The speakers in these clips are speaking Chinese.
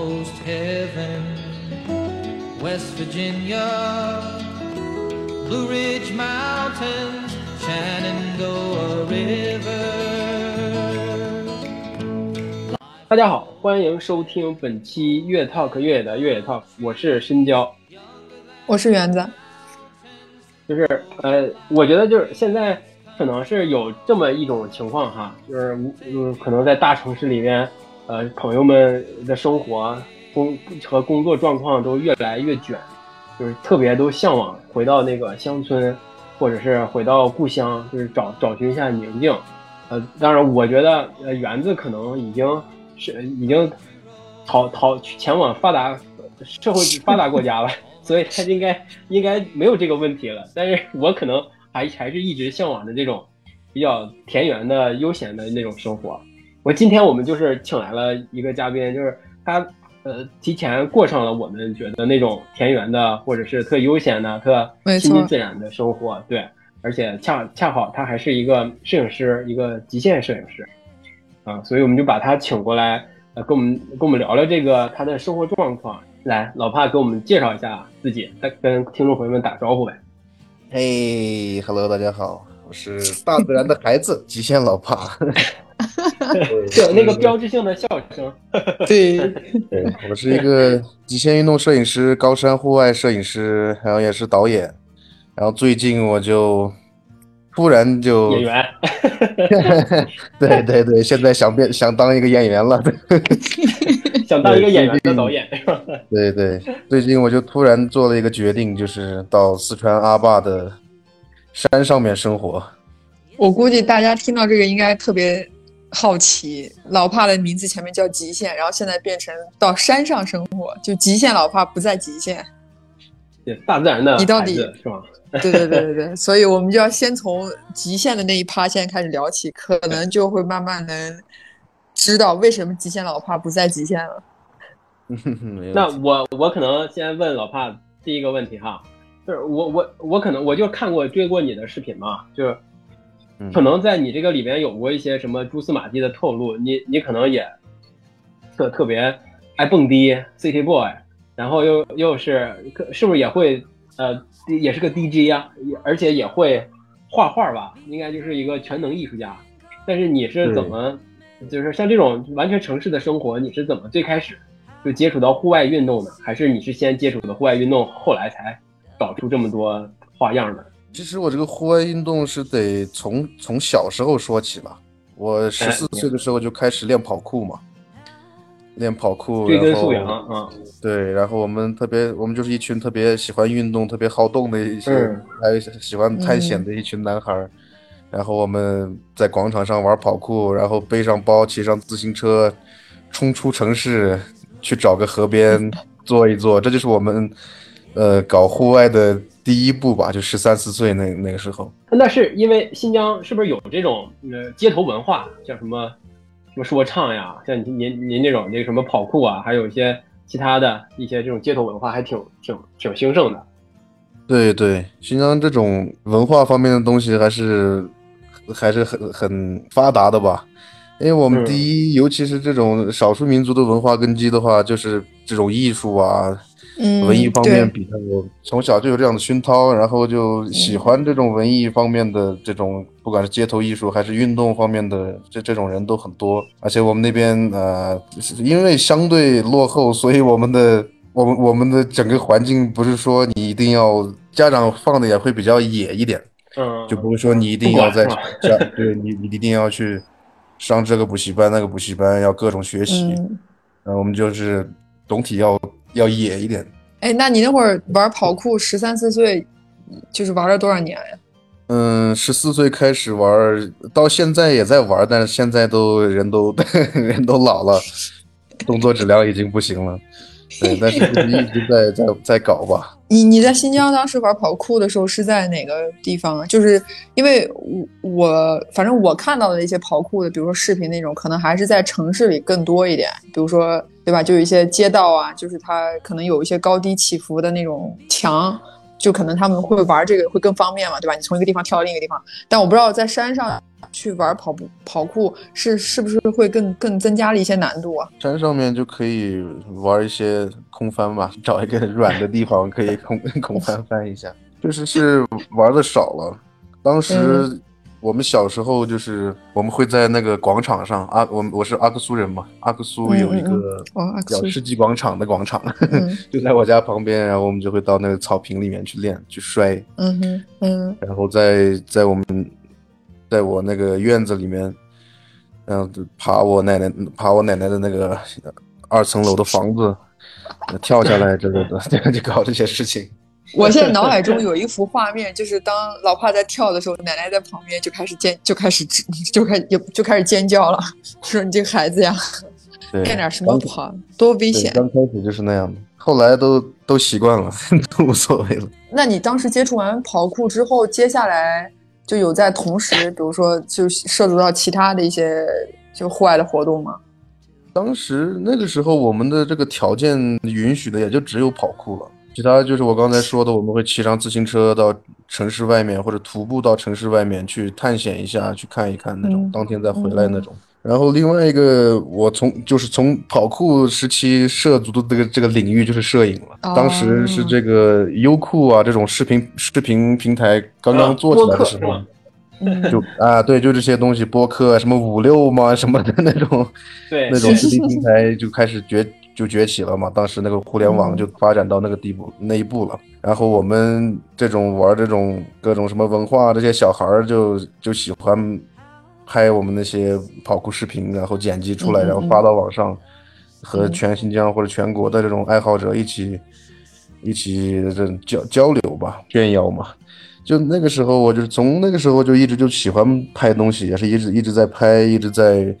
almost heaven. West Virginia, Blue Ridge Mountains, Shenandoah River. 大家好，欢迎收听本期越 Talk 越野的越野 Talk，我是深交。我是园子，就是呃，我觉得就是现在可能是有这么一种情况哈，就是嗯，可能在大城市里面，呃，朋友们的生活工和工作状况都越来越卷，就是特别都向往回到那个乡村，或者是回到故乡，就是找找寻一下宁静。呃，当然，我觉得呃，园子可能已经是已经逃逃前往发达社会发达国家了。所以他应该应该没有这个问题了，但是我可能还还是一直向往着这种比较田园的悠闲的那种生活。我今天我们就是请来了一个嘉宾，就是他呃提前过上了我们觉得那种田园的或者是特悠闲的、特亲近自然的生活。对，而且恰恰好他还是一个摄影师，一个极限摄影师啊，所以我们就把他请过来，呃，跟我们跟我们聊聊这个他的生活状况。来，老帕给我们介绍一下自己，再跟听众朋友们打招呼呗。嘿，Hello，大家好，我是大自然的孩子，极限老帕。就那个标志性的笑声。对，对我是一个极限运动摄影师，高山户外摄影师，然后也是导演。然后最近我就突然就演员。对对对，现在想变想当一个演员了。想当一个演员的导演，对对，最近我就突然做了一个决定，就是到四川阿坝的山上面生活。我估计大家听到这个应该特别好奇，老帕的名字前面叫极限，然后现在变成到山上生活，就极限老帕不在极限。对，大自然的你到底是吗？对对对对对，所以我们就要先从极限的那一趴先开始聊起，可能就会慢慢能。知道为什么极限老帕不在极限了？那我我可能先问老帕第一个问题哈，就是我我我可能我就看过追过你的视频嘛，就是可能在你这个里边有过一些什么蛛丝马迹的透露，你你可能也特特别爱蹦迪，City Boy，然后又又是是不是也会呃也是个 DJ 呀，而且也会画画吧，应该就是一个全能艺术家，但是你是怎么？就是像这种完全城市的生活，你是怎么最开始就接触到户外运动的？还是你是先接触的户外运动，后来才搞出这么多花样的？其实我这个户外运动是得从从小时候说起吧。我十四岁的时候就开始练跑酷嘛，练跑酷，追根溯源啊。对，然后我们特别，我们就是一群特别喜欢运动、特别好动的一些，还有喜欢探险的一群男孩。然后我们在广场上玩跑酷，然后背上包，骑上自行车，冲出城市，去找个河边坐一坐。这就是我们，呃，搞户外的第一步吧，就十三四岁那那个时候。那是因为新疆是不是有这种呃街头文化，像什么什么说唱呀？像您您这种那个什么跑酷啊，还有一些其他的一些这种街头文化，还挺挺挺兴盛的。对对，新疆这种文化方面的东西还是。还是很很发达的吧，因为我们第一，尤其是这种少数民族的文化根基的话，就是这种艺术啊，文艺方面比较，从小就有这样的熏陶，然后就喜欢这种文艺方面的这种，不管是街头艺术还是运动方面的，这这种人都很多。而且我们那边呃，因为相对落后，所以我们的我们我们的整个环境不是说你一定要家长放的也会比较野一点。嗯，就不会说你一定要在家，对你，你一定要去上这个补习班、那个补习班，要各种学习。嗯，我们就是总体要要野一点。哎，那你那会儿玩跑酷，十三四岁，就是玩了多少年呀？嗯，十四岁开始玩，到现在也在玩，但是现在都人都 人都老了，动作质量已经不行了。对，但是一直在在在搞吧。你你在新疆当时玩跑酷的时候是在哪个地方啊？就是因为我我反正我看到的一些跑酷的，比如说视频那种，可能还是在城市里更多一点。比如说对吧？就有一些街道啊，就是它可能有一些高低起伏的那种墙，就可能他们会玩这个会更方便嘛，对吧？你从一个地方跳到另一个地方，但我不知道在山上去玩跑步跑酷是是不是会更更增加了一些难度啊？山上面就可以玩一些空翻吧，找一个软的地方可以空 空翻翻一下，确实是玩的少了。当时嗯我们小时候就是我们会在那个广场上，阿我我是阿克苏人嘛，阿克苏有一嗯嗯嗯。个叫世纪广场的广场，嗯。就在我家旁边，然后我们就会到那个草坪里面去练去摔，嗯哼嗯。然后在在我们在我那个院子里面，然后就爬我奶奶爬我奶奶的那个二层楼的房子，跳下来之类的，就就搞这些事情。我现在脑海中有一幅画面，就是当老帕在跳的时候，奶奶在旁边就开始尖，就开始就开也就开始尖叫了，说你这个孩子呀，干点什么不好，多危，险。刚开始就是那样的，后来都都习惯了，都无所谓了。那你当时接触完跑酷之后，接下来就有在同时，比如说就涉足到其他的一些就户外的活动吗？当时那个时候，我们的这个条件允许的也就只有跑酷了，其他就是我刚才说的，我们会骑上自行车到城市外面，或者徒步到城市外面去探险一下，去看一看那种，嗯当天再回来那种。然后另外一个，我从就是从跑酷时期涉足的这个这个领域就是摄影了。哦当时是这个优酷啊这种视频视频平台刚刚做起来的时候就啊对，就这些东西，播客什么五六嘛什么的那种。对那种视频平台就开始崛就崛起了嘛，当时那个互联网嗯就发展到那个地步那一步了。然后我们这种玩这种各种什么文化，这些小孩儿就就喜欢拍我们那些跑酷视频，然后剪辑出来，然后发到网上，和嗯全新疆或者全国的这种爱好者一起一起这交交流吧，炫耀嘛。就那个时候，我就是从那个时候就一直就喜欢拍东西，也是一直一直在拍，一直在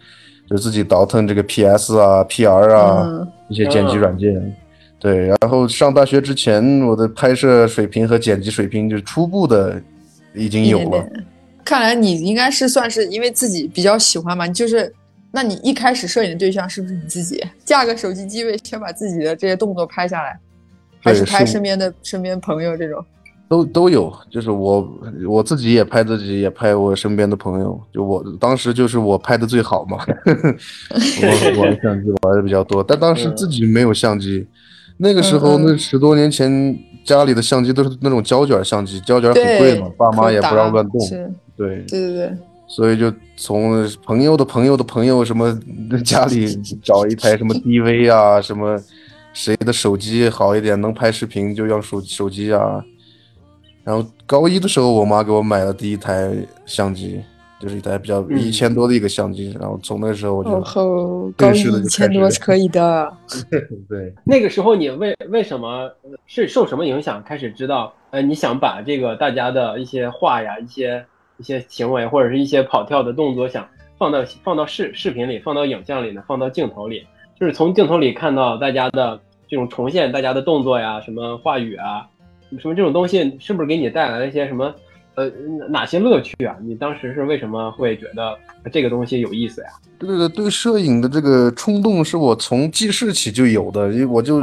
就自己倒腾这个 PS 啊、PR 啊、嗯一些剪辑软件。对，然后上大学之前，我的拍摄水平和剪辑水平就初步的已经有了。看来你应该是算是因为自己比较喜欢嘛，就是，那你一开始摄影的对象是不是你自己？架个手机机位，先把自己的这些动作拍下来，还是拍身边的身边朋友这种？都都有，就是我我自己也拍自己，也拍我身边的朋友。就我当时就是我拍的最好嘛，我玩相机玩的比较多，但当时自己没有相机。那个时候，那十多年前，家里的相机都是那种胶卷相机，胶卷很贵嘛，，爸妈也不让乱动。对，对对对，所以就从朋友的朋友的朋友什么家里找一台什么 DV 啊，什么谁的手机好一点能拍视频就用手手机啊。然后高一的时候，我妈给我买了第一台相机，就是一台比较嗯一千多的一个相机。然后从那个时候我就、然后高一式的就一千多是可以的。对那个时候你为为什么是受什么影响开始知道，呃，你想把这个大家的一些话呀、一些一些行为或者是一些跑跳的动作，想放到放到视视频里、放到影像里呢，放到镜头里，就是从镜头里看到大家的这种重现大家的动作呀、什么话语啊，什么这种东西，是不是给你带来了一些什么呃哪些乐趣啊？你当时是为什么会觉得这个东西有意思呀？对对对对摄影的这个冲动是我从记事起就有的，因为我就、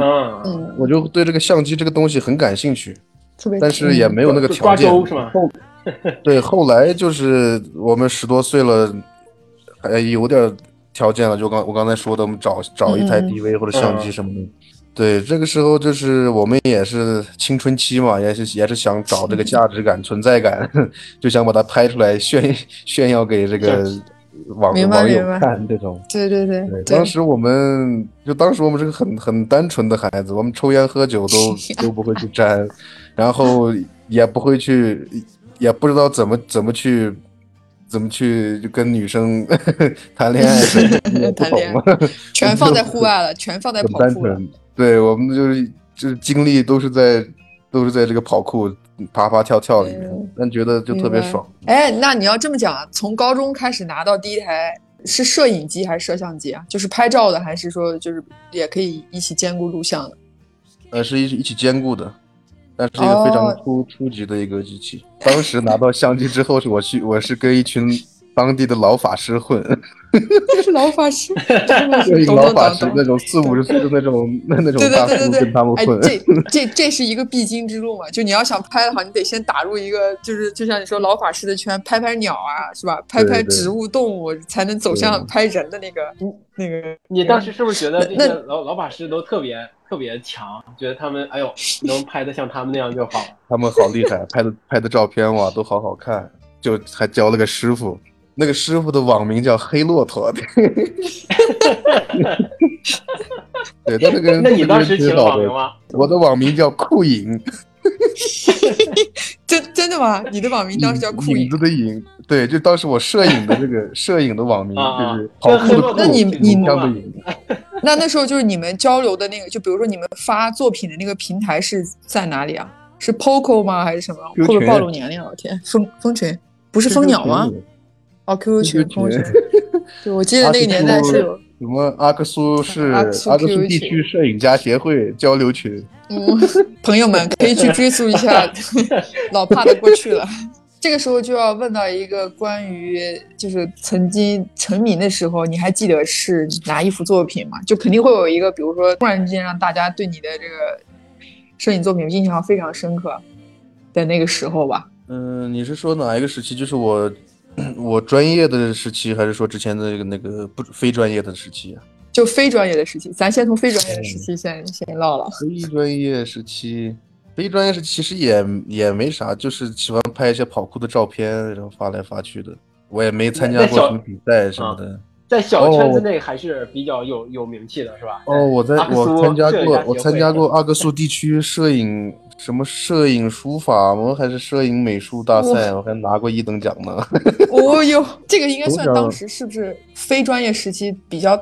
我就对这个相机这个东西很感兴趣。特别，但是也没有那个条件。是吗？对，后来就是我们十多岁了，还有点条件了，就刚我刚才说的，我们找找一台嗯 DV 或者相机嗯什么的。对，这个时候就是我们也是青春期嘛，也是也是想找这个价值感、存在感，就想把它拍出来炫 炫耀给这个网网友看这种。对对对当，时我们就当时我们是个很很单纯的孩子，我们抽烟喝酒都 都不会去沾，然后也不会去，也不知道怎么怎么去怎么去就跟女生谈恋爱谈恋爱全放在户外了，全放在跑酷了。对我们就是就是精力都是在都是在这个跑酷爬爬跳跳里面嗯，但觉得就特别爽。哎，那你要这么讲啊，从高中开始拿到第一台是摄影机还是摄像机啊？就是拍照的，还是说就是也可以一起兼顾录像的？呃，是一一起兼顾的，但是一个非常哦初、初级的一个机器。当时拿到相机之后，是我去，我是跟一群当地的老法师混，老法师，对懂懂老法师那种四五十岁的那种那那种对对大叔跟他们混，，这这这是一个必经之路嘛？就你要想拍的话，你得先打入一个，就是就像你说老法师的圈，拍拍鸟啊，是吧？拍拍植物动物，才能走向拍人的那个那个。你当时是不是觉得这那些老老法师都特别特别强？觉得他们哎呦能拍的像他们那样就好。他们好厉害，拍的拍的照片哇都好好看，就还教了个师傅，那个师傅的网名叫黑骆驼，对，他那个人 那你当时起网名吗？我的网名叫酷影，真真的吗？你的网名当时叫酷影影子。的影，对，就当时我摄影的这个摄影的网名就是跑酷的酷，那你你的影，那那时候就是你们交流的那个，就比如说你们发作品的那个平台是在哪里啊？是 Poco 吗？还是什么不会暴露年龄啊？我天，蜂蜂群不是蜂鸟吗？哦，QQ 群群群。对，我记得那个年代是有，什么阿克苏市阿克苏地区摄影家协会交流群，嗯，朋友们可以去追溯一下 老帕的过去了。这个时候就要问到一个关于，就是曾经成名的时候，你还记得是哪一幅作品吗？就肯定会有一个，比如说突然之间让大家对你的这个摄影作品印象非常深刻的那个时候吧。嗯，你是说哪一个时期？就是我 我专业的时期，还是说之前的那个那个不非专业的时期啊？就非专业的时期，咱先从非专业的时期先先唠唠。非专业时期，非专业时期其实也也没啥，就是喜欢拍一些跑酷的照片，然后发来发去的。我也没参加过什么比赛什么的。在小圈子内还是比较有有名气的，是吧？哦，我在我参加过我参加过阿克苏地区摄影什么摄影书法吗？还是摄影美术大赛？我还拿过一等奖呢。哦哟，这个应该算当时是不是非专业时期比较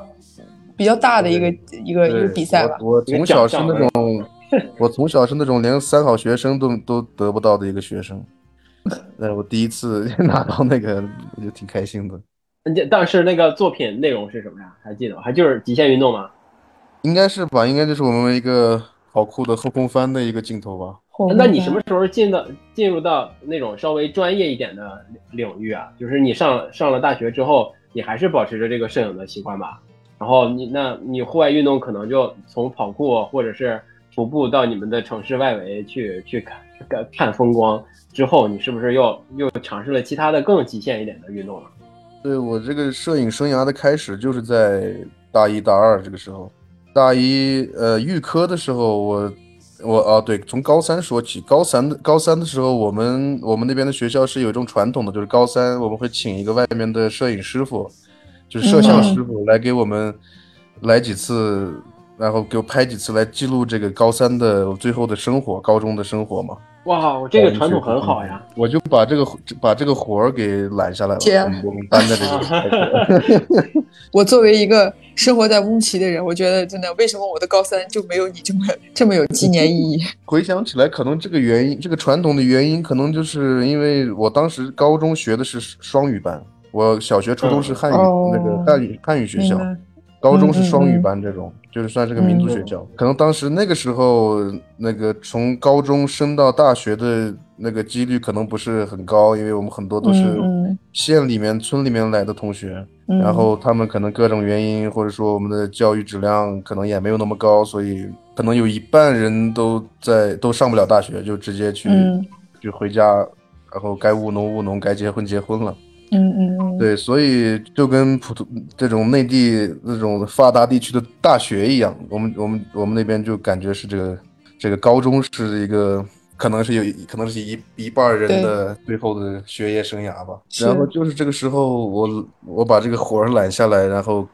比较大的一个一个一个比赛吧？我我从小是那种，我从小是那种连三好学生都都得不到的一个学生。呃，我第一次 拿到那个，我就挺开心的。这当时那个作品内容是什么呀？还记得吗？还就是极限运动吗？应该是吧？应该就是我们一个跑酷的后空翻的一个镜头吧。那你什么时候进到进入到那种稍微专业一点的领域啊？就是你上上了大学之后，你还是保持着这个摄影的习惯吧？然后你那你户外运动可能就从跑酷或者是徒步到你们的城市外围去去看看看风光之后，你是不是又又尝试了其他的更极限一点的运动了？对我这个摄影生涯的开始就是在大一大二这个时候，大一呃预科的时候我。我啊，对，从高三说起。高三的高三的时候，我们我们那边的学校是有一种传统的，就是高三我们会请一个外面的摄影师傅，就是摄像师傅来给我们来几次，然后给我拍几次，来记录这个高三的最后的生活，高中的生活嘛。哇，我这个传统很好呀！我就把这个把这个活儿给揽下来了，接我们班的这个。我作为一个生活在乌齐的人，我觉得真的，为什么我的高三就没有你这么这么有纪念意义？回想起来，可能这个原因，这个传统的原因，可能就是因为我当时高中学的是双语班，我小学、初中是汉语、哦那个汉语汉语学校高中是双语班这种，就是算是个民族学校。可能当时那个时候，那个从高中升到大学的那个几率可能不是很高，因为我们很多都是县里面、村里面来的同学，嗯。然后他们可能各种原因，或者说我们的教育质量可能也没有那么高，所以可能有一半人都在都上不了大学，就直接去、嗯。就回家，然后该务农务农，该结婚结婚了。嗯嗯嗯，对，所以就跟普通这种内地那种发达地区的大学一样，我们我们我们那边就感觉是这个这个高中是一个可能是有可能是一一半人的最后的学业生涯吧。然后就是这个时候我我把这个活儿揽下来，然后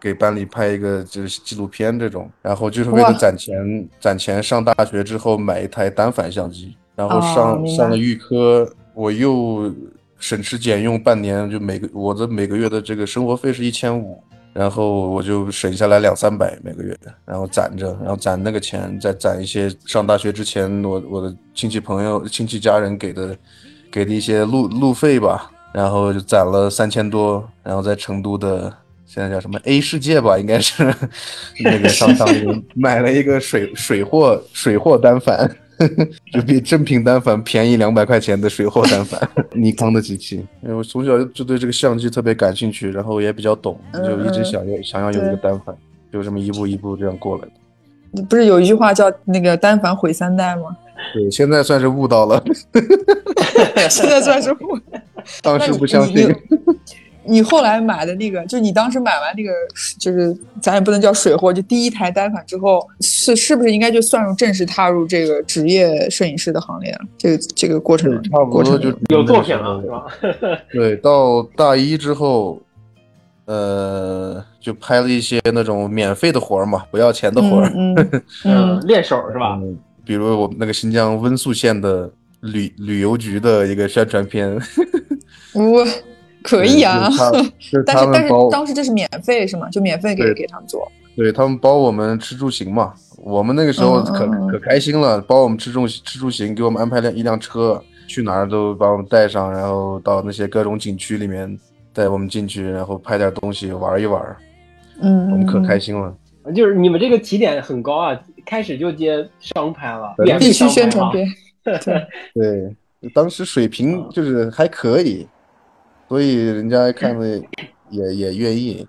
给班里拍一个就是纪录片这种，然后就是为了攒钱攒钱上大学之后买一台单反相机，然后哦上、上了预科，我又省吃俭用半年，就每个我的每个月的这个生活费是一千五，然后我就省下来两三百每个月，然后攒着，然后攒那个钱，再攒一些上大学之前我我的亲戚朋友、亲戚家人给的给的一些路路费吧，然后就攒了三千多，然后在成都的现在叫什么 A 世界吧，应该是 那个商场里面 买了一个水水货水货单反。就比正品单反便宜两百块钱的水货单反，尼康的机器。因 为我从小就对这个相机特别感兴趣，然后也比较懂，就一直想要想要有一个单反，就这么一步一步这样过来的。不是有一句话叫那个单反毁三代吗？对，现在算是悟到了，现在算是悟。当时不相信。你后来买的那个，就你当时买完那个，就是咱也不能叫水货，就第一台单反之后，是是不是应该就算入正式踏入这个职业摄影师的行列了？这个这个过程，差不多就有作品了，是吧？对，到大一之后，呃，就拍了一些那种免费的活儿嘛，不要钱的活儿，嗯，练手是吧？比如我们那个新疆温宿县的旅旅游局的一个宣传片，我。可以啊，但是但是当时这是免费是吗？就免费给给他们做。对他们包我们吃住行嘛，我们那个时候可可开心了，包我们吃住吃住行，给我们安排辆一辆车，去哪儿都把我们带上，然后到那些各种景区里面带我们进去，然后拍点东西玩一玩。嗯，我们可开心了。就是你们这个起点很高啊，开始就接商拍了，必须宣传片。对对，当时水平就是还可以。所以人家看了也也愿意，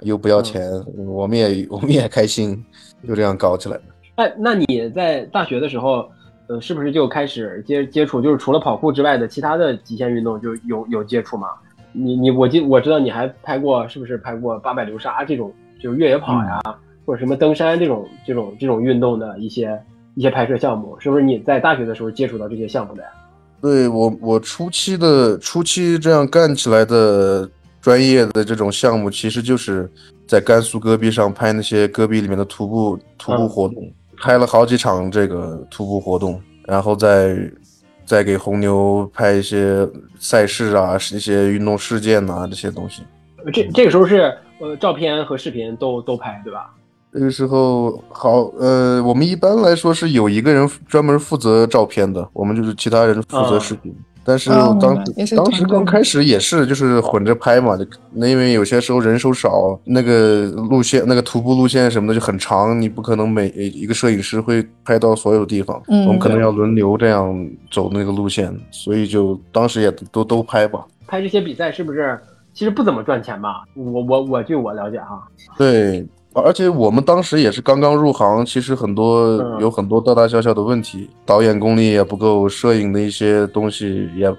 又不要钱，我们也 我们也开心，就这样搞起来了。哎，那你在大学的时候，呃，是不是就开始接接触，就是除了跑酷之外的其他的极限运动就有有接触吗？你你我记我知道你还拍过，是不是拍过八百流沙这种，就是越野跑呀，或者什么登山这种这种这种运动的一些一些拍摄项目，是不是你在大学的时候接触到这些项目的呀？对我，我初期的初期这样干起来的专业的这种项目，其实就是在甘肃戈壁上拍那些戈壁里面的徒步徒步活动，拍了好几场这个徒步活动，然后再再给红牛拍一些赛事啊，一些运动事件呐这些东西。这这个时候是呃照片和视频都都拍，对吧？那个时候好，呃，我们一般来说是有一个人专门负责照片的，我们就是其他人负责视频。但是当时当时刚开始也是就是混着拍嘛，那因为有些时候人手少，那个路线那个徒步路线什么的就很长，你不可能每一个摄影师会拍到所有地方，我们可能要轮流这样走那个路线，所以就当时也都都拍吧。拍这些比赛是不是其实不怎么赚钱吧？我我我据我了解哈，对。而且我们当时也是刚刚入行，其实很多有很多大大小小的问题，导演功力也不够，摄影的一些东西也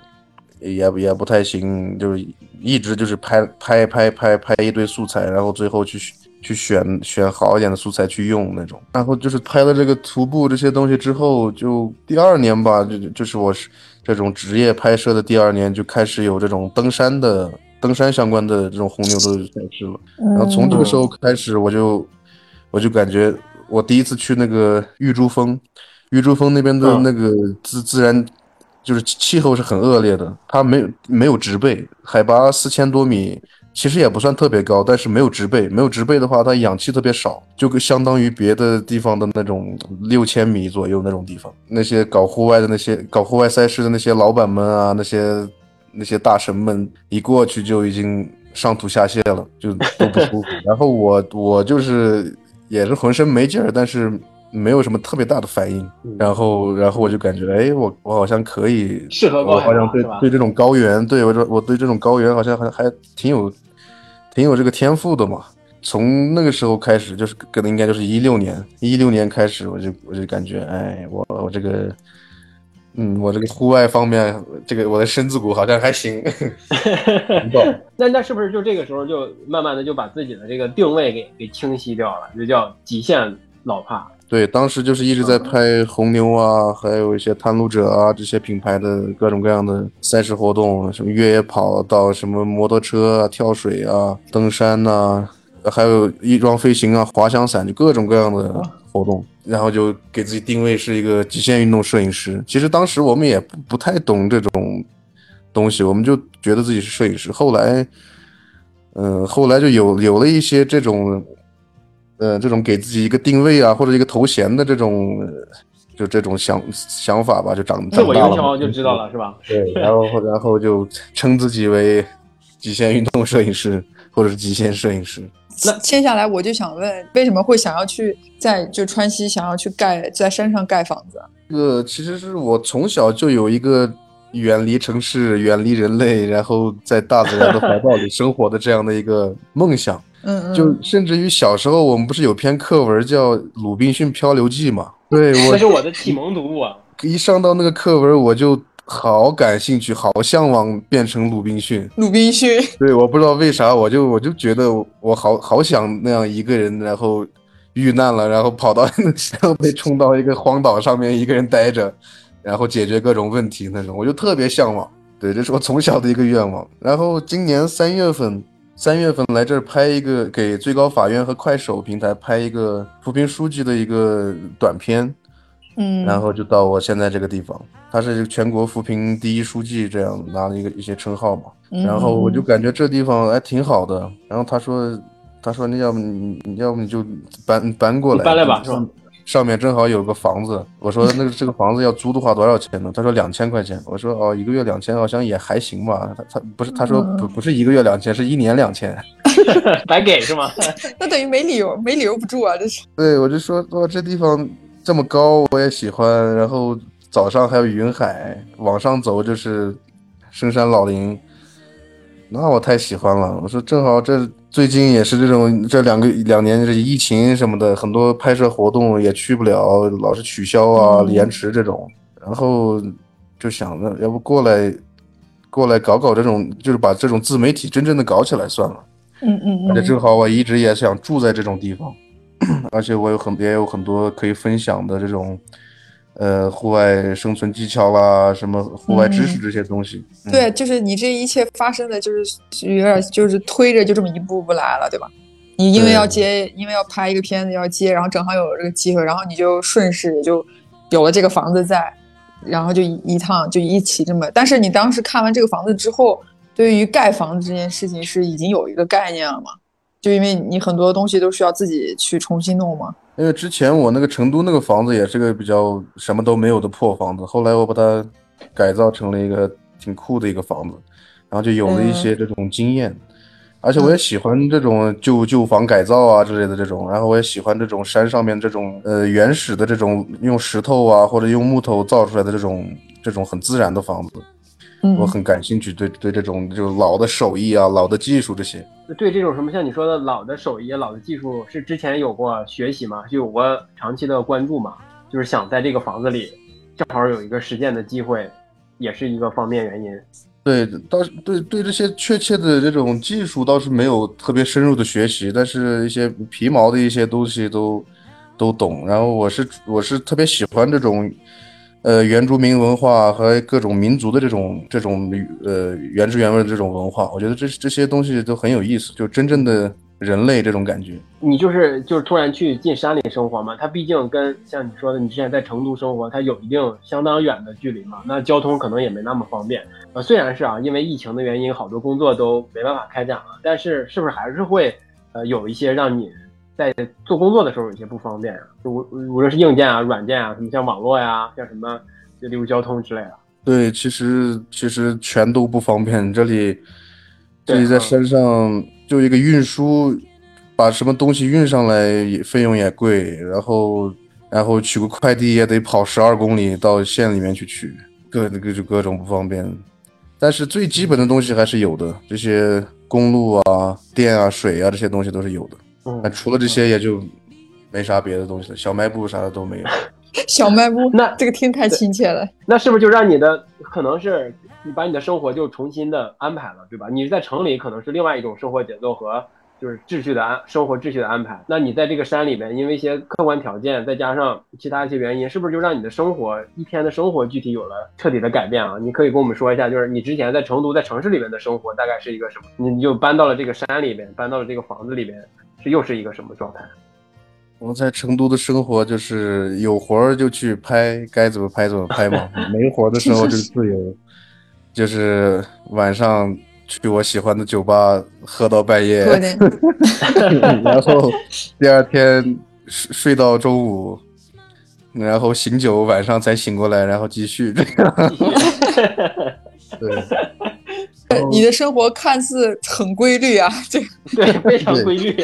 也也不太行，就是一直就是拍拍拍拍拍一堆素材，然后最后去去选选好一点的素材去用那种。然后就是拍了这个徒步这些东西之后，就第二年吧，就就是我是这种职业拍摄的第二年，就开始有这种登山的。登山相关的这种红牛的赛事了，然后从这个时候开始，我就我就感觉我第一次去那个玉珠峰，玉珠峰那边的那个自自然就是气候是很恶劣的，它没有没有植被，海拔四千多米，其实也不算特别高，但是没有植被，没有植被的话，它氧气特别少，就相当于别的地方的那种六千米左右那种地方，那些搞户外的那些搞户外赛事的那些老板们啊，那些。那些大神们一过去就已经上吐下泻了，就都不舒服。然后我我就是也是浑身没劲儿，但是没有什么特别大的反应。然后然后我就感觉，哎，我我好像可以适合我好像对对这种高原，对我说我对这种高原好像还还挺有挺有这个天赋的嘛。从那个时候开始，就是可能应该就是一六年一六年开始，我就我就感觉，哎，我我这个。嗯，我这个户外方面，这个我的身子骨好像还行。那那是不是就这个时候就慢慢的就把自己的这个定位给给清晰掉了，就叫极限老帕？对，当时就是一直在拍红牛啊，还有一些探路者啊这些品牌的各种各样的赛事活动，什么越野跑到什么摩托车啊、跳水啊、登山呐，还有翼装飞行啊、滑翔伞，就各种各样的活动。然后就给自己定位是一个极限运动摄影师。其实当时我们也不不太懂这种东西，我们就觉得自己是摄影师。后来，嗯，后来就有有了一些这种，呃，这种给自己一个定位啊，或者一个头衔的这种，就这种想想法吧，就长自我营销就知道了，是吧？对，然后然后就称自己为极限运动摄影师。或者是极限摄影师，那接下来，我就想问，为什么会想要去在就川西想要去盖在山上盖房子？这个其实是我从小就有一个远离城市、远离人类，然后在大自然的怀抱里生活的这样的一个梦想。嗯嗯，就甚至于小时候，我们不是有篇课文叫《鲁滨逊漂流记》嘛？对 我这是我的启蒙读物啊。一上到那个课文，我就好感兴趣，好向往变成鲁滨逊。鲁滨逊，对，我不知道为啥，我就我就觉得我好好想那样一个人，然后遇难了，然后跑到然后被冲到一个荒岛上面，一个人待着，然后解决各种问题那种，我就特别向往。对，这是我从小的一个愿望。然后今年三月份，三月份来这儿拍一个，给最高法院和快手平台拍一个扶贫书记的一个短片，嗯，然后就到我现在这个地方，他是全国扶贫第一书记，这样拿了一个一些称号嘛。嗯然后我就感觉这地方还挺好的。然后他说，他说你要不你你要不你就搬搬过来，搬来吧是吧上上面正好有个房子。我说那个这个房子要租的话多少钱呢？他说两千块钱。我说哦，一个月两千好像也还行吧。他他不是他说嗯不不是一个月两千，是一年两千。白给是吗？那等于没理由，没理由不住啊，这是。对，我就说哇，这地方这么高，我也喜欢。然后早上还有云海，往上走就是深山老林，那我太喜欢了。我说正好这最近也是这种这两个两年这疫情什么的，很多拍摄活动也去不了，老是取消啊、嗯延迟这种。然后就想着要不过来过来搞搞这种，就是把这种自媒体真正的搞起来算了。嗯嗯而且正嗯，好我一直也想住在这种地方，而且我有很也有很多可以分享的这种，呃，户外生存技巧啦，什么户外知识这些东西。嗯对，就是你这一切发生的就是有点就是推着就这么一步步来了，对吧？你因为要接，因为要拍一个片子要接，然后正好有这个机会，然后你就顺势也就有了这个房子在，然后就一一趟就一起这么。但是你当时看完这个房子之后，对于盖房子这件事情是已经有一个概念了吗？就因为你很多东西都需要自己去重新弄嘛。因为之前我那个成都那个房子也是个比较什么都没有的破房子，后来我把它改造成了一个挺酷的一个房子，然后就有了一些这种经验。而且我也喜欢这种旧旧房改造啊之类的这种，然后我也喜欢这种山上面这种呃原始的这种用石头啊或者用木头造出来的这种这种很自然的房子，嗯我很感兴趣，对对这种就老的手艺啊、老的技术这些。对这种什么像你说的老的手艺、老的技术，是之前有过学习吗？就有过长期的关注吗？就是想在这个房子里正好有一个实践的机会，也是一个方面原因。对，倒是对对这些确切的这种技术倒是没有特别深入的学习，但是一些皮毛的一些东西都都懂。然后我是我是特别喜欢这种，呃，原住民文化和各种民族的这种这种呃原汁原味的这种文化，我觉得这这些东西都很有意思，就真正的人类这种感觉。你就是就是突然去进山里生活嘛，它毕竟跟像你说的，你之前在成都生活，它有一定相当远的距离嘛，那交通可能也没那么方便。呃，虽然是啊，因为疫情的原因，好多工作都没办法开展了，但是是不是还是会呃有一些让你在做工作的时候有些不方便啊？就无无论是硬件啊、软件啊，什么像网络呀、像什么就例如交通之类的。对，其实其实全都不方便。这里这里在山上就一个运输，把什么东西运上来也费用也贵，然后然后取个快递也得跑十二公里到县里面去取，各各就各种不方便。但是最基本的东西还是有的，这些公路啊、电啊、水啊这些东西都是有的。嗯那，除了这些也就没啥别的东西了，小卖部啥的都没有。小卖部，那这个听太亲切了。那是不是就让你的可能是你把你的生活就重新的安排了，对吧？你在城里可能是另外一种生活节奏和就是秩序的安生活秩序的安排。那你在这个山里边，因为一些客观条件，再加上其他一些原因，是不是就让你的生活一天的生活具体有了彻底的改变啊？你可以跟我们说一下，就是你之前在成都在城市里面的生活大概是一个什么？你就搬到了这个山里边，搬到了这个房子里边，是又是一个什么状态？我在成都的生活就是有活儿就去拍，该怎么拍怎么拍嘛。没活儿的时候就是自由，就是晚上去我喜欢的酒吧喝到半夜，然后第二天睡睡到中午，然后醒酒，晚上才醒过来，然后继续这样。对，你的生活看似很规律啊，这个对，非常规律。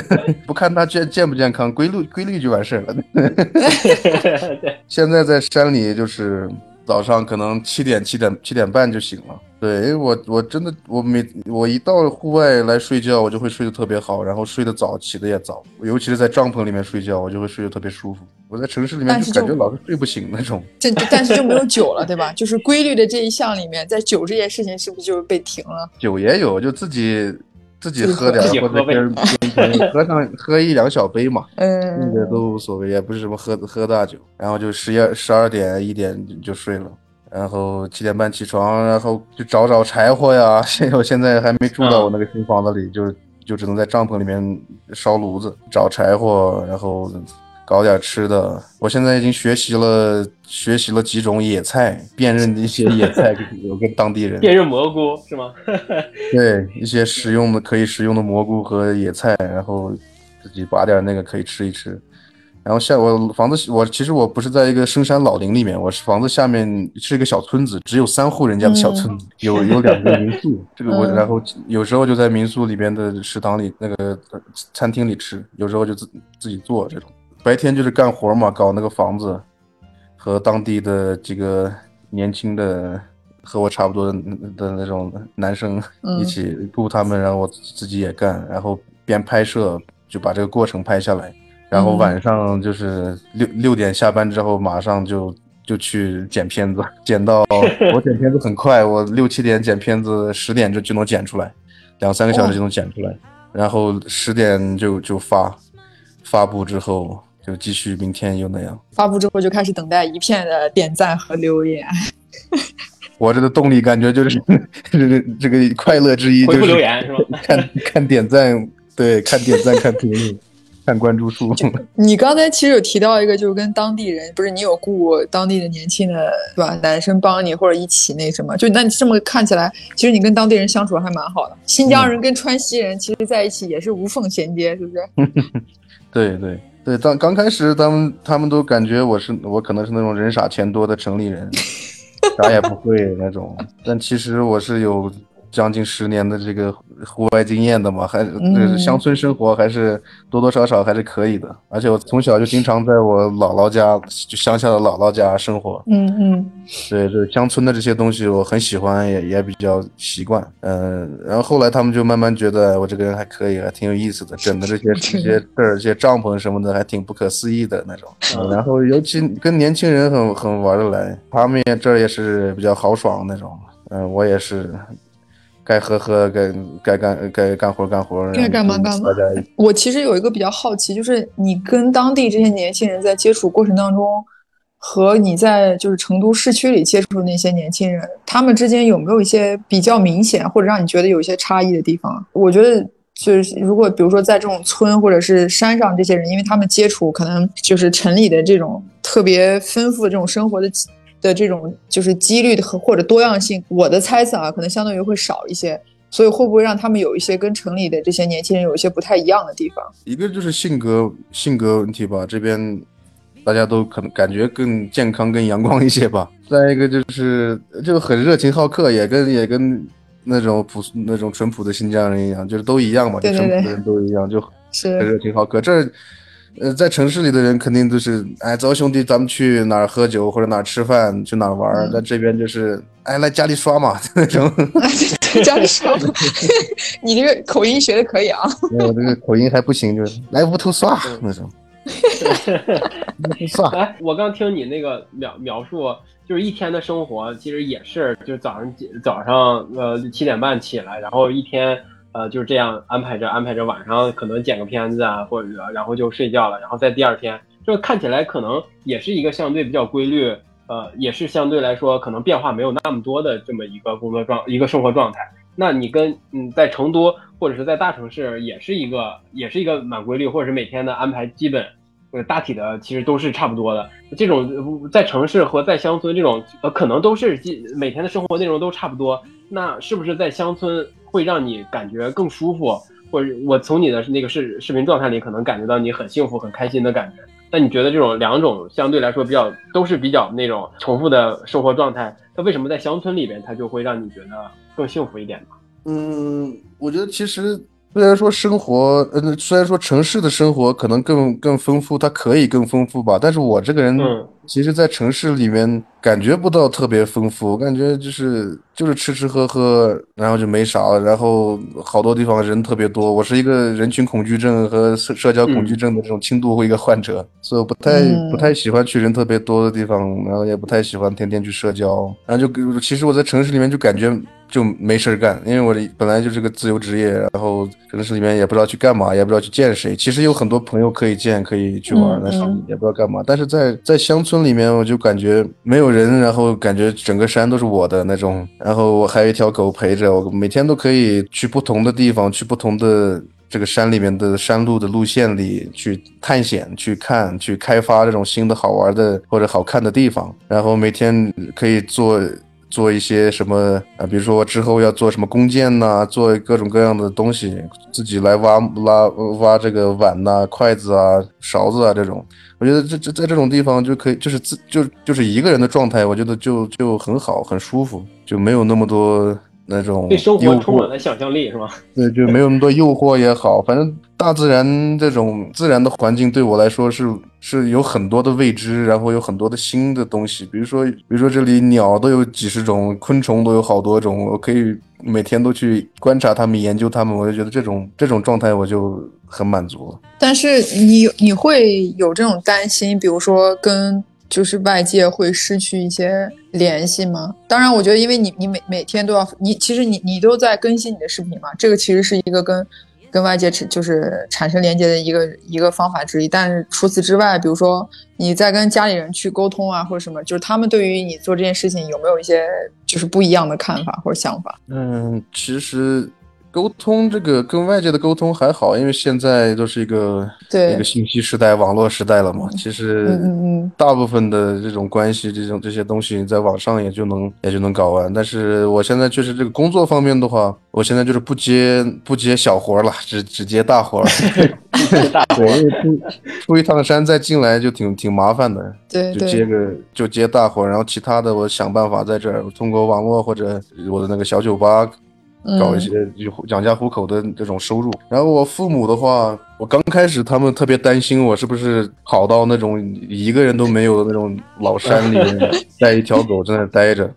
不看它健健不健康，规律规律就完事儿了。对，现在在山里就是早上可能七点七点七点半就醒了。对，因为我我真的我每我一到户外来睡觉，我就会睡得特别好，然后睡得早，起得也早。尤其是在帐篷里面睡觉，我就会睡得特别舒服。我在城市里面就就感觉老是睡不醒那种。这但是就没有 酒了，对吧？就是规律的这一项里面，在酒这件事情是不是就被停了？酒也有，就自己自己喝点或者跟跟朋友喝上喝一两小杯嘛，那嗯，个都无所谓，也不是什么喝喝大酒。然后就十一十二点一点就睡了，然后七点半起床，然后就找找柴火呀。现我现在还没住到我那个新房子里，就就只能在帐篷里面烧炉子，找柴火，然后搞点吃的。我现在已经学习了学习了几种野菜，辨认一些野菜，我跟当地人辨认蘑菇是吗？对一些食用的可以食用的蘑菇和野菜，然后自己拔点那个可以吃一吃。然后下我房子，我其实我不是在一个深山老林里面，我是房子下面是一个小村子，只有三户人家的小村子，有有两个民宿。这个我然后有时候就在民宿里边的食堂里那个餐厅里吃，有时候就自自己做这种。白天就是干活嘛，搞那个房子，和当地的几个年轻的和我差不多的那种男生一起雇他们，然后我自己也干，然后边拍摄就把这个过程拍下来，然后嗯晚上就是六六点下班之后马上就就去剪片子，剪到 我剪片子很快，我六七点剪片子，十点就就能剪出来，两三个小时就能剪出来，然后十点就就发，发布之后就继续明天又那样。发布之后就开始等待一片的点赞和留言。我这个动力感觉就是 这个这个快乐之一，就是留言是吧？看看点赞，对，看点赞，看评论，看关注数。你刚才其实有提到一个，就是跟当地人，不是你有雇当地的年轻的，对吧？男生帮你或者一起那什么，就那你这么看起来，其实你跟当地人相处还蛮好的。新疆人跟川西人其实在一起也是无缝衔接，是不是？对对对，当刚开始他们他们都感觉我是我可能是那种人傻钱多的城里人，啥也不会那种，但其实我是有将近十年的这个户外经验的嘛，还这个乡村生活还是多多少少还是可以的。而且我从小就经常在我姥姥家，就乡下的姥姥家生活，嗯嗯对这，乡村的这些东西我很喜欢，也也比较习惯。嗯、然后后来他们就慢慢觉得我这个人还可以，还挺有意思的，整的这些 这些事儿、这些帐篷什么的，还挺不可思议的那种。嗯、然后尤其跟年轻人很很玩得来，他们也这儿也是比较豪爽那种。嗯、我也是。该喝喝，该该干该干活干活，该干嘛干嘛我其实有一个比较好奇，就是你跟当地这些年轻人在接触过程当中，和你在就是成都市区里接触的那些年轻人，他们之间有没有一些比较明显或者让你觉得有一些差异的地方？我觉得就是如果比如说在这种村或者是山上这些人，因为他们接触可能就是城里的这种特别丰富的这种生活的的这种就是几率和或者多样性，我的猜测啊，可能相对于会少一些。所以会不会让他们有一些跟城里的这些年轻人有一些不太一样的地方？一个就是性格性格问题吧，这边大家都可能感觉更健康、更阳光一些吧。再一个就是就很热情好客，也跟也跟那种朴那种淳朴的新疆人一样，就是都一样嘛，就对对对淳朴的人都一样，就很热情好客。这呃，在城市里的人肯定都是，哎，走兄弟，咱们去哪儿喝酒或者哪儿吃饭，去哪儿玩儿。嗯在这边就是，哎，来家里刷嘛 那种。家里刷，你这个口音学的可以啊。我这个口音还不行，就是来屋头刷那种。屋头耍。哎，我刚听你那个描描述，就是一天的生活，其实也是，就是早上几早上呃七点半起来，然后一天呃就是这样安排着安排着，晚上可能剪个片子啊，或者然后就睡觉了，然后在第二天，就看起来可能也是一个相对比较规律，呃，也是相对来说可能变化没有那么多的这么一个工作状一个生活状态。那你跟嗯在成都或者是在大城市也是一个也是一个蛮规律，或者是每天的安排基本呃大体的其实都是差不多的。这种在城市和在乡村这种呃可能都是每天的生活内容都差不多。那是不是在乡村会让你感觉更舒服？或者我从你的那个视视频状态里可能感觉到你很幸福、很开心的感觉。那你觉得这种两种相对来说比较都是比较那种重复的生活状态，它为什么在乡村里边它就会让你觉得更幸福一点呢。嗯，我觉得其实虽然说生活，呃，虽然说城市的生活可能更更丰富，它可以更丰富吧，但是我这个人，嗯其实，在城市里面感觉不到特别丰富，我感觉就是就是吃吃喝喝，然后就没啥了，然后好多地方人特别多。我是一个人群恐惧症和社社交恐惧症的这种轻度一个患者，所以我不太嗯不太喜欢去人特别多的地方，然后也不太喜欢天天去社交，然后就其实我在城市里面就感觉就没事儿干，因为我本来就是个自由职业，然后城市里面也不知道去干嘛，也不知道去见谁。其实有很多朋友可以见，可以去玩嗯，但是嗯也不知道干嘛。但是在在乡村里面，我就感觉没有人，然后感觉整个山都是我的那种，然后我还有一条狗陪着我，每天都可以去不同的地方，去不同的。这个山里面的山路的路线里去探险、去看、去开发这种新的好玩的或者好看的地方，然后每天可以做做一些什么啊，比如说我之后要做什么弓箭呐、做各种各样的东西，自己来挖拉挖这个碗呐、筷子啊、勺子啊这种。我觉得这这在这种地方就可以，就是自就就是一个人的状态，我觉得就就很好，很舒服，就没有那么多那种对生活充满了想象力，是吧？对，就没有那么多诱惑也好，反正大自然这种自然的环境对我来说是是有很多的未知，然后有很多的新的东西，比如说比如说这里鸟都有几十种，昆虫都有好多种，我可以每天都去观察它们、研究它们，我就觉得这种这种状态我就很满足了。但是你你会有这种担心，比如说跟就是外界会失去一些联系吗？当然，我觉得因为你你每每天都要你其实你你都在更新你的视频嘛，这个其实是一个跟跟外界产就是产生连接的一个一个方法之一。但是除此之外，比如说你在跟家里人去沟通啊，或者什么，就是他们对于你做这件事情有没有一些就是不一样的看法或者想法？嗯，其实沟通这个跟外界的沟通还好，因为现在都是一个对一个信息时代、网络时代了嘛。其实大部分的这种关系、这种这些东西，在网上也就能也就能搞完。但是我现在确实这个工作方面的话，我现在就是不接不接小活儿了，只只接大活儿。大活，出出一趟山再进来就挺挺麻烦的。对就接对，个就接大活，然后其他的我想办法在这儿通过网络或者我的那个小酒吧搞一些养家糊口的这种收入。然后我父母的话，我刚开始他们特别担心我是不是跑到那种一个人都没有的那种老山里面 带一条狗在那待着，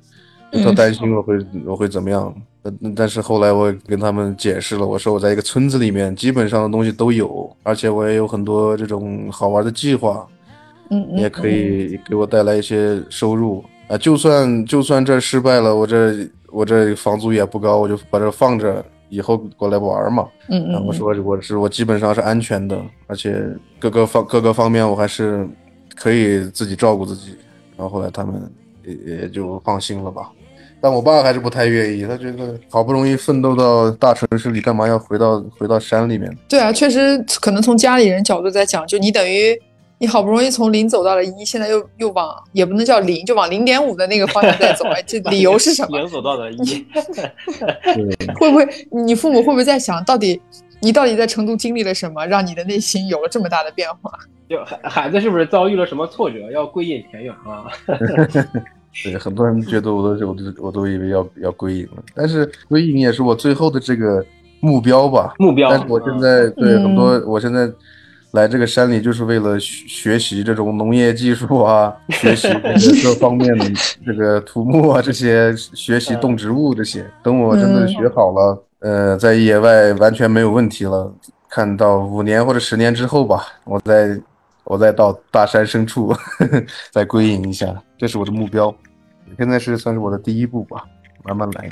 他担心我会我会怎么样。但但是后来我跟他们解释了，我说我在一个村子里面，基本上的东西都有，而且我也有很多这种好玩的计划，嗯嗯也可以给我带来一些收入啊。就算就算这失败了，我这我这房租也不高，我就把这放着，以后过来玩嘛。嗯嗯然后说我是我基本上是安全的，而且各个方各个方面我还是可以自己照顾自己。然后后来他们也也就放心了吧。但我爸还是不太愿意，他觉得好不容易奋斗到大城市里，干嘛要回到回到山里面？对啊，确实可能从家里人角度在讲，就你等于你好不容易从零走到了一，现在又又往也不能叫零，就往零点五的那个方向在走，哎，这理由是什么？零走到了一，会不会你父母会不会在想，到底你到底在成都经历了什么，让你的内心有了这么大的变化？就孩孩子是不是遭遇了什么挫折，要归隐田园啊？对，很多人觉得我都我都我都以为要要归隐了，但是归隐也是我最后的这个目标吧。目标。但是我现在对嗯很多，我现在来这个山里就是为了学学习这种农业技术啊，学习这各方面的 这个土木啊，这些学习动植物这些。等我真的学好了，呃，在野外完全没有问题了，看到五年或者十年之后吧，我再我再到大山深处 再归隐一下，这是我的目标。现在是算是我的第一步吧，慢慢来。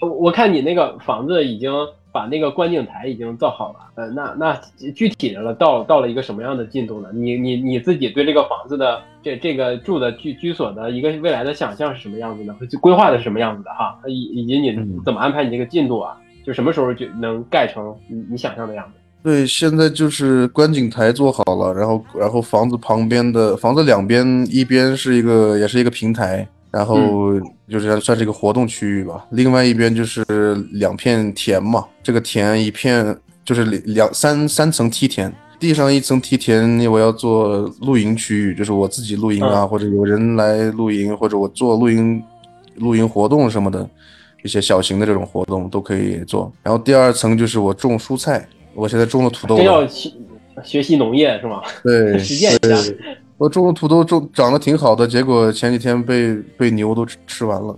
我我看你那个房子已经把那个观景台已经造好了，呃，那那具体的了，到到了一个什么样的进度呢？你你你自己对这个房子的这这个住的居居所的一个未来的想象是什么样子的？规划的是什么样子的哈？以以及你嗯怎么安排你这个进度啊？就什么时候就能盖成你你想象的样子？对，现在就是观景台做好了，然后然后房子旁边的房子两边，一边是一个也是一个平台，然后就是算是一个活动区域吧，另外一边就是两片田嘛，这个田一片就是两三三层梯田，地上一层梯田，我要做露营区域，就是我自己露营啊，嗯或者有人来露营，或者我做露营露营活动什么的。一些小型的这种活动都可以做。然后第二层就是我种蔬菜，我现在种了土豆真要了，学学习农业是吗？对，实践一下对我种的土豆种长得挺好的，结果前几天被被牛都吃吃完了，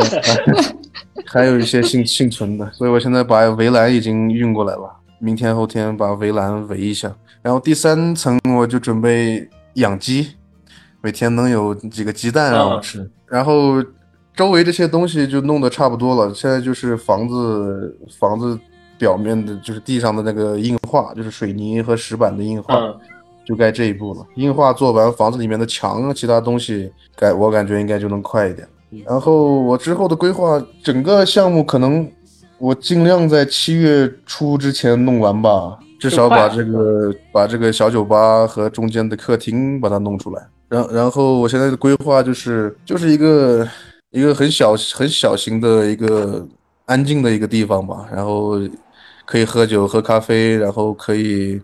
还有一些幸幸存的，所以我现在把围栏已经运过来了，明天后天把围栏围一下。然后第三层我就准备养鸡，每天能有几个鸡蛋让我吃。然后周围这些东西就弄得差不多了，现在就是房子房子表面的就是地上的那个硬化，就是水泥和石板的硬化。嗯，就该这一步了。硬化做完，房子里面的墙啊，其他东西改，我感觉应该就能快一点。然后我之后的规划，整个项目可能我尽量在七月初之前弄完吧，至少把这个把这个小酒吧和中间的客厅把它弄出来。然然后我现在的规划就是就是一个一个很小很小型的一个安静的一个地方吧，然后可以喝酒喝咖啡，然后可以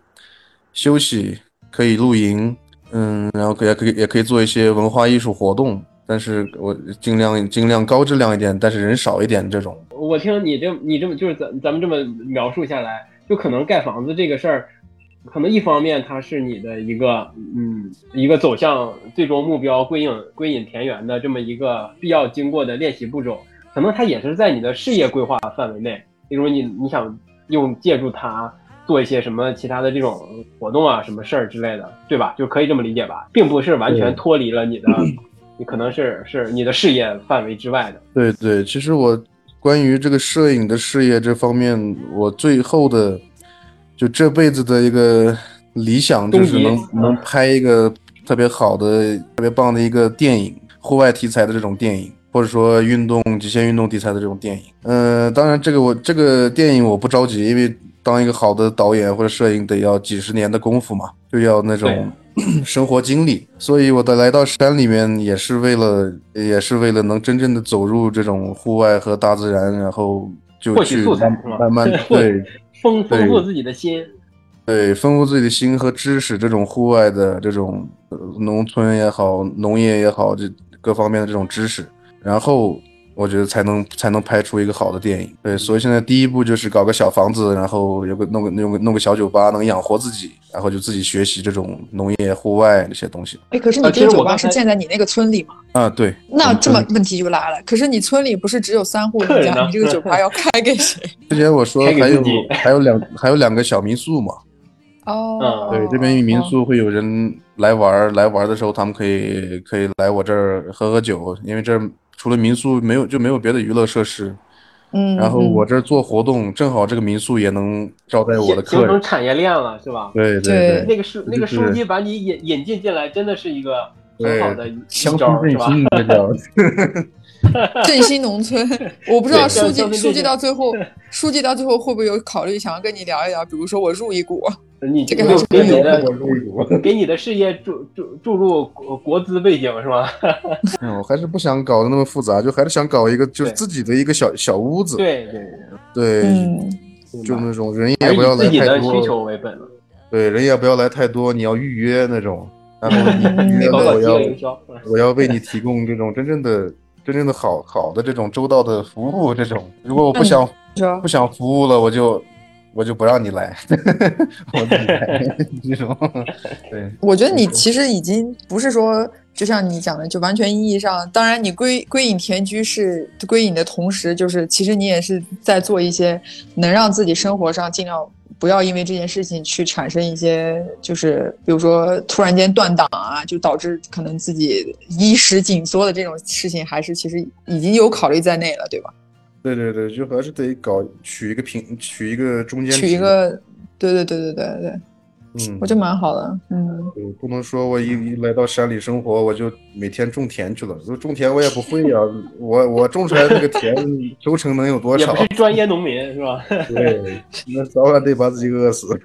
休息，可以露营，嗯，然后可也可以也可以做一些文化艺术活动，但是我尽量尽量高质量一点，但是人少一点这种。我听你这你这么就是咱咱们这么描述下来，就可能盖房子这个事儿，可能一方面它是你的一个嗯一个走向最终目标归隐归隐田园的这么一个必要经过的练习步骤，可能它也是在你的事业规划范围内，比如你你想用借助它做一些什么其他的这种活动啊什么事儿之类的，对吧？就可以这么理解吧，并不是完全脱离了你的，你可能是是你的事业范围之外的。对对，其实我关于这个摄影的事业这方面，我最后的就这辈子的一个理想就是能能拍一个特别好的、特别棒的一个电影，户外题材的这种电影，或者说运动、极限运动题材的这种电影。呃，当然这个我这个电影我不着急，因为当一个好的导演或者摄影得要几十年的功夫嘛，就要那种 生活经历，所以我的来到山里面也是为了，也是为了能真正的走入这种户外和大自然，然后就去慢慢 对。丰丰富自己的心。对丰富自己的心和知识，这种户外的这种呃农村也好，农业也好，这各方面的这种知识，然后我觉得才能才能拍出一个好的电影。对，所以现在第一步就是搞个小房子，然后有个弄个弄个弄个小酒吧，能养活自己，然后就自己学习这种农业、户外这些东西。哎，可是你这个酒吧是建在你那个村里吗？啊，对，那这么问题就来了，可是你村里不是只有三户人家，你这个酒吧 要开给谁？之前我说还有还有两还有两个小民宿嘛，哦，对，这边民宿会有人来玩儿，来玩的时候他们可以可以来我这儿喝喝酒，因为这儿除了民宿没有就没有别的娱乐设施。嗯，然后嗯我这儿做活动，正好这个民宿也能招待我的客人形成。产业链了，是吧？对对对，那个书那个就是书记把你引引进进来，真的是一个很好的一乡招，是吧？村振兴这叫。振兴农村，我不知道书记书记到最后，书记到最后会不会有考虑想要跟你聊一聊？比如说我入一股，你这个还是给你的我入一股。给你的事业注注注入国国资背景是吧？嗯，我还是不想搞得那么复杂，就还是想搞一个就是自己的一个小小屋子。对对，对，嗯，就那种人也不要来太多需。求为本了，对，人也不要来太多，你要预约那种。然后你预约了，我要。我要为你提供这种真正的、真正的好好的这种周到的服务。这种，如果我不想说不想服务了，我就我就不让你来，我自己来这种。对，我觉得你其实已经不是说，就像你讲的，就完全意义上，当然你归归隐田居是归隐的同时，就是其实你也是在做一些能让自己生活上尽量不要因为这件事情去产生一些，就是比如说突然间断档啊，就导致可能自己衣食紧缩的这种事情，还是其实已经有考虑在内了，对吧？对对对，就还是得搞取一个平，取一个中间取一，个，对对对对对对，嗯，我就蛮好的，嗯。对，不能说我一一来到山里生活，我就每天种田去了。说种田我也不会呀、我我种出来那个田收成能有多少也不？是专业农民是吧？对，那早晚得把自己饿死。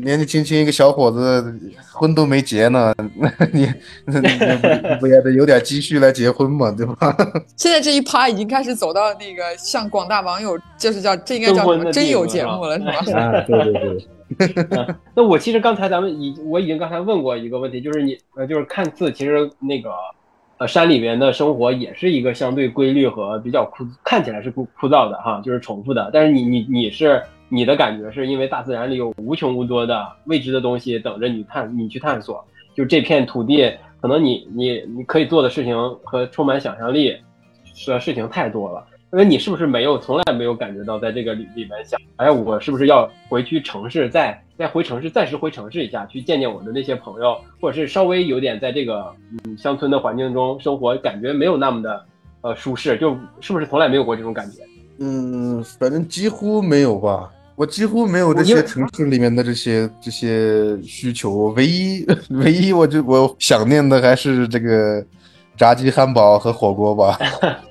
年纪轻轻一个小伙子，婚都没结呢，那你那你不不也得有点积蓄来结婚嘛，对吧？现在这一趴已经开始走到那个向广大网友，就是叫这应该叫什么真有节目了是吧？啊，对对对，那我其实刚才咱们已我已经刚才问过一个问题，就是你呃，就是看似其实那个呃山里面的生活也是一个相对规律和比较枯，看起来是枯枯燥的哈，就是重复的。但是你你你是你的感觉是因为大自然里有无穷无多的未知的东西等着你探你去探索，就这片土地，可能你你你可以做的事情和充满想象力的事情太多了。因为你是不是没有从来没有感觉到在这个里里面想，哎，我是不是要回去城市再再回城市暂时回城市一下，去见见我的那些朋友，或者是稍微有点在这个嗯乡村的环境中生活，感觉没有那么的呃舒适，就是不是从来没有过这种感觉？嗯，反正几乎没有吧，我几乎没有这些城市里面的这些这些需求，唯一 唯一我就我想念的还是这个。炸鸡汉堡和火锅吧，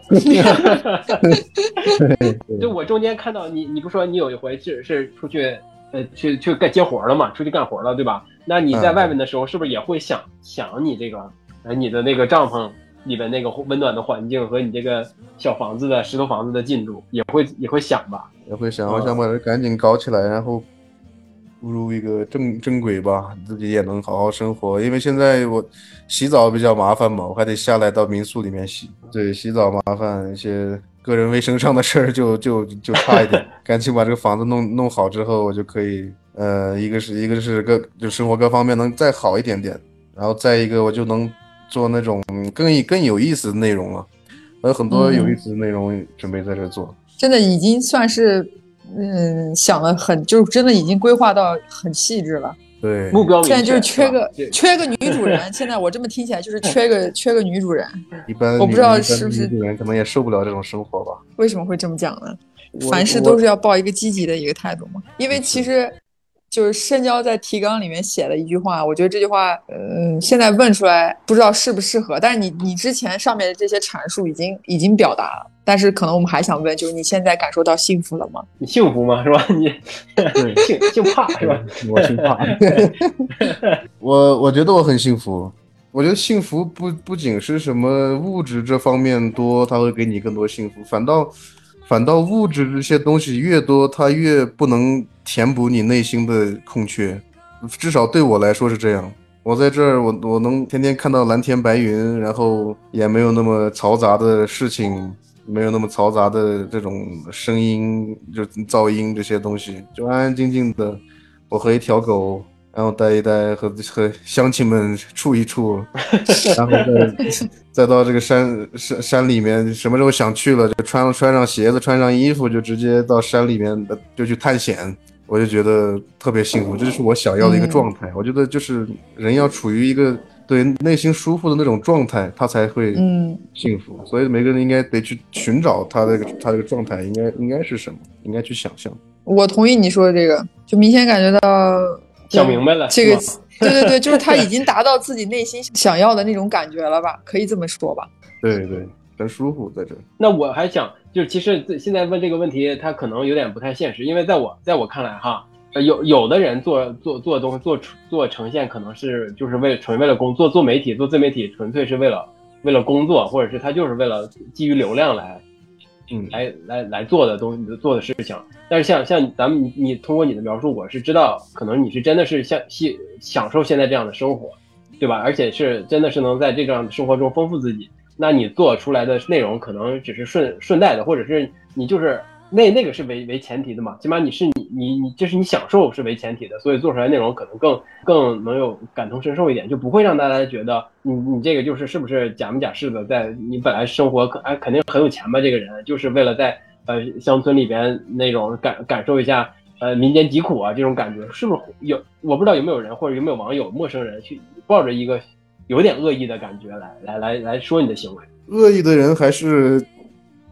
就我中间看到你，你不说你有一回是是出去，呃，去去干接活了嘛，出去干活了，对吧？那你在外面的时候，是不是也会想想你这个，呃，你的那个帐篷里边那个温暖的环境和你这个小房子的石头房子的进度，也会也会想吧？也会想，我想把它赶紧搞起来，然后。步入一个正正轨吧，自己也能好好生活。因为现在我洗澡比较麻烦嘛，我还得下来到民宿里面洗。对，洗澡麻烦，一些个人卫生上的事儿 就就就差一点。赶紧把这个房子弄弄好之后，我就可以，呃，一个是一个是各就生活各方面能再好一点点，然后再一个我就能做那种更更有意思的内容了。有很多有意思的内容准备在这做，真的已经算是。嗯，想的很，就是真的已经规划到很细致了。对，目标现在就是缺个缺个女主人。现在我这么听起来就是缺个缺个女主人。一般我不知道是不是女主人可能也受不了这种生活吧？为什么会这么讲呢？凡事都是要抱一个积极的一个态度嘛。因为其实就是深交在提纲里面写了一句话，我觉得这句话，嗯，现在问出来不知道适不适合。但是你你之前上面的这些阐述已经已经表达了。但是可能我们还想问，就是你现在感受到幸福了吗？你幸福吗？是吧？你 幸幸怕是吧？我幸怕。我我觉得我很幸福。我觉得幸福不不仅是什么物质这方面多，它会给你更多幸福。反倒反倒物质这些东西越多，它越不能填补你内心的空缺。至少对我来说是这样。我在这儿，我我能天天看到蓝天白云，然后也没有那么嘈杂的事情。没有那么嘈杂的这种声音，就噪音这些东西，就安安静静的。我和一条狗，然后待一待，和和乡亲们 处一处，然后再再到这个山山山里面，什么时候想去了，就穿穿上鞋子，穿上衣服，就直接到山里面就去探险。我就觉得特别幸福，这就是我想要的一个状态。我觉得就是人要处于一个。对内心舒服的那种状态，他才会嗯幸福。所以每个人应该得去寻找他这个他这个状态应该应该是什么，应该去想象。我同意你说的这个，就明显感觉到想明白了。这个对对对，就是他已经 达到自己内心想要的那种感觉了吧？可以这么说吧？对对，很舒服在这。那我还想，就是其实现在问这个问题，他可能有点不太现实，因为在我在我看来哈。有有的人做做做东西做做呈现，可能是就是为纯为了工作做媒体做自媒体，纯粹是为了为了工作，或者是他就是为了基于流量来，嗯，来来来做的东西做的事情。但是像像咱们你通过你的描述，我是知道，可能你是真的是像享享受现在这样的生活，对吧？而且是真的是能在这样的生活中丰富自己。那你做出来的内容可能只是顺顺带的，或者是你就是。那那个是为为前提的嘛，起码你是你你你就是你享受是为前提的，所以做出来内容可能更更能有感同身受一点，就不会让大家觉得你你这个就是是不是假模假式的，在你本来生活可哎肯定很有钱吧，这个人就是为了在呃乡村里边那种感感受一下呃民间疾苦啊这种感觉，是不是有我不知道有没有人或者有没有网友陌生人去抱着一个有点恶意的感觉来来来来说你的行为，恶意的人还是。